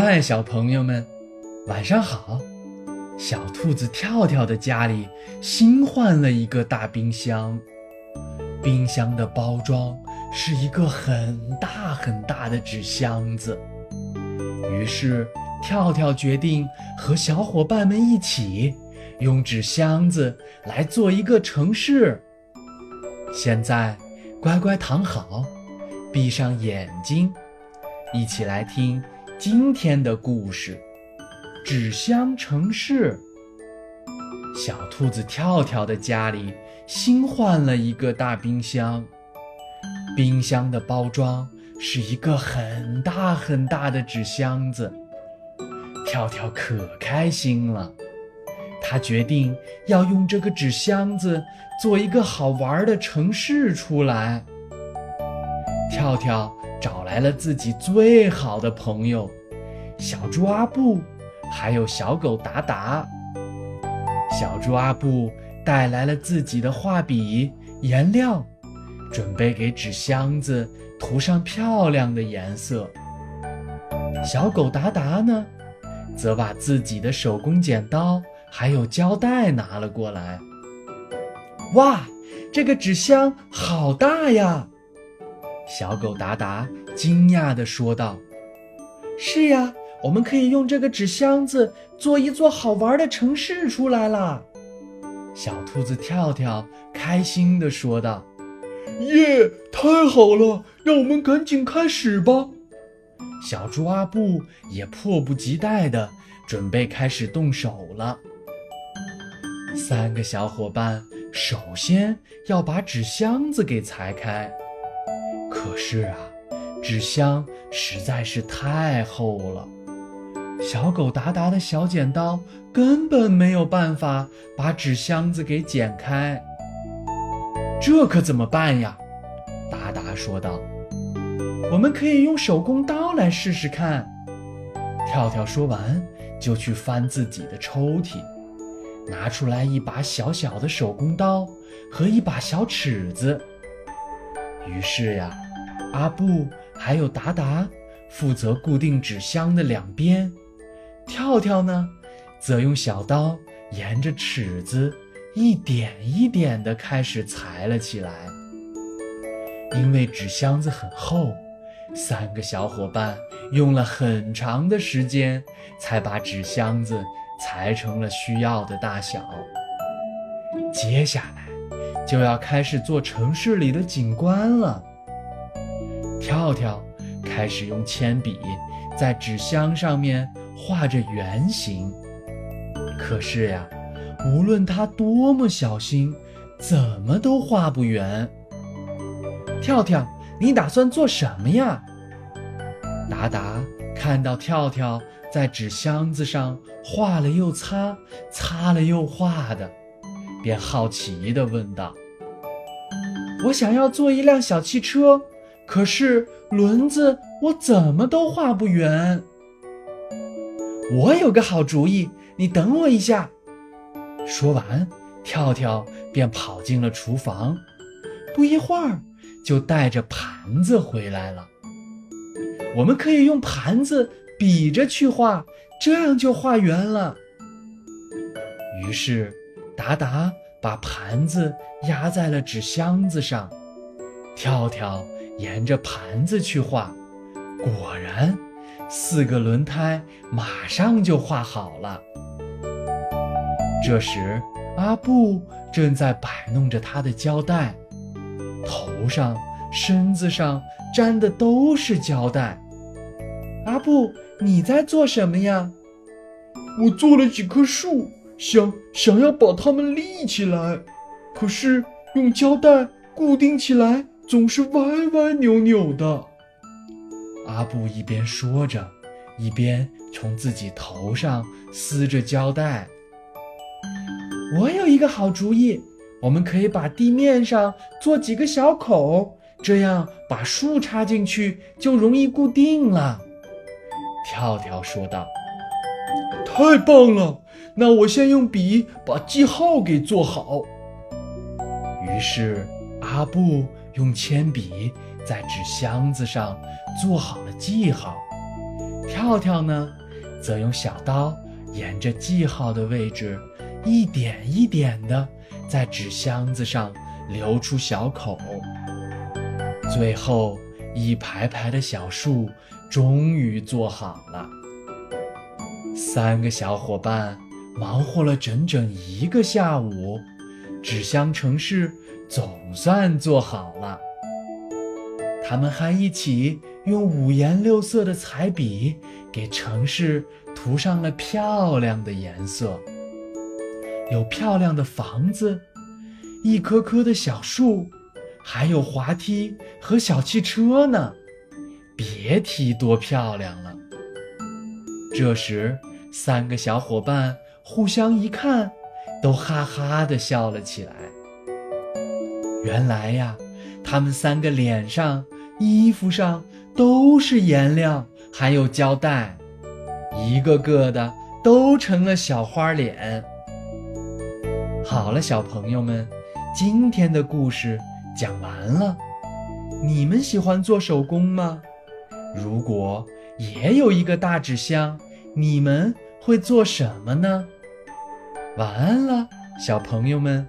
嗨，小朋友们，晚上好！小兔子跳跳的家里新换了一个大冰箱，冰箱的包装是一个很大很大的纸箱子。于是，跳跳决定和小伙伴们一起用纸箱子来做一个城市。现在，乖乖躺好，闭上眼睛，一起来听。今天的故事：纸箱城市。小兔子跳跳的家里新换了一个大冰箱，冰箱的包装是一个很大很大的纸箱子。跳跳可开心了，他决定要用这个纸箱子做一个好玩的城市出来。跳跳。找来了自己最好的朋友，小猪阿布，还有小狗达达。小猪阿布带来了自己的画笔、颜料，准备给纸箱子涂上漂亮的颜色。小狗达达呢，则把自己的手工剪刀还有胶带拿了过来。哇，这个纸箱好大呀！小狗达达惊讶地说道：“是呀，我们可以用这个纸箱子做一座好玩的城市出来了。”小兔子跳跳开心地说道：“耶，太好了！让我们赶紧开始吧。”小猪阿布也迫不及待地准备开始动手了。三个小伙伴首先要把纸箱子给裁开。可是啊，纸箱实在是太厚了，小狗达达的小剪刀根本没有办法把纸箱子给剪开。这可怎么办呀？达达说道：“我们可以用手工刀来试试看。”跳跳说完，就去翻自己的抽屉，拿出来一把小小的手工刀和一把小尺子。于是呀，阿布还有达达负责固定纸箱的两边，跳跳呢，则用小刀沿着尺子一点一点地开始裁了起来。因为纸箱子很厚，三个小伙伴用了很长的时间才把纸箱子裁成了需要的大小。接下来。就要开始做城市里的景观了。跳跳开始用铅笔在纸箱上面画着圆形，可是呀，无论他多么小心，怎么都画不圆。跳跳，你打算做什么呀？达达看到跳跳在纸箱子上画了又擦，擦了又画的。便好奇地问道：“我想要做一辆小汽车，可是轮子我怎么都画不圆。”我有个好主意，你等我一下。说完，跳跳便跑进了厨房，不一会儿就带着盘子回来了。我们可以用盘子比着去画，这样就画圆了。于是。达达把盘子压在了纸箱子上，跳跳沿着盘子去画，果然，四个轮胎马上就画好了。这时，阿布正在摆弄着他的胶带，头上、身子上粘的都是胶带。阿布，你在做什么呀？我做了几棵树。想想要把它们立起来，可是用胶带固定起来总是歪歪扭扭的。阿布一边说着，一边从自己头上撕着胶带。我有一个好主意，我们可以把地面上做几个小口，这样把树插进去就容易固定了。跳跳说道：“太棒了！”那我先用笔把记号给做好。于是阿布用铅笔在纸箱子上做好了记号，跳跳呢，则用小刀沿着记号的位置，一点一点的在纸箱子上留出小口。最后，一排排的小树终于做好了。三个小伙伴忙活了整整一个下午，纸箱城市总算做好了。他们还一起用五颜六色的彩笔给城市涂上了漂亮的颜色，有漂亮的房子，一棵棵的小树，还有滑梯和小汽车呢，别提多漂亮了。这时，三个小伙伴互相一看，都哈哈地笑了起来。原来呀，他们三个脸上。衣服上都是颜料，还有胶带，一个个的都成了小花脸。好了，小朋友们，今天的故事讲完了。你们喜欢做手工吗？如果也有一个大纸箱，你们会做什么呢？晚安了，小朋友们。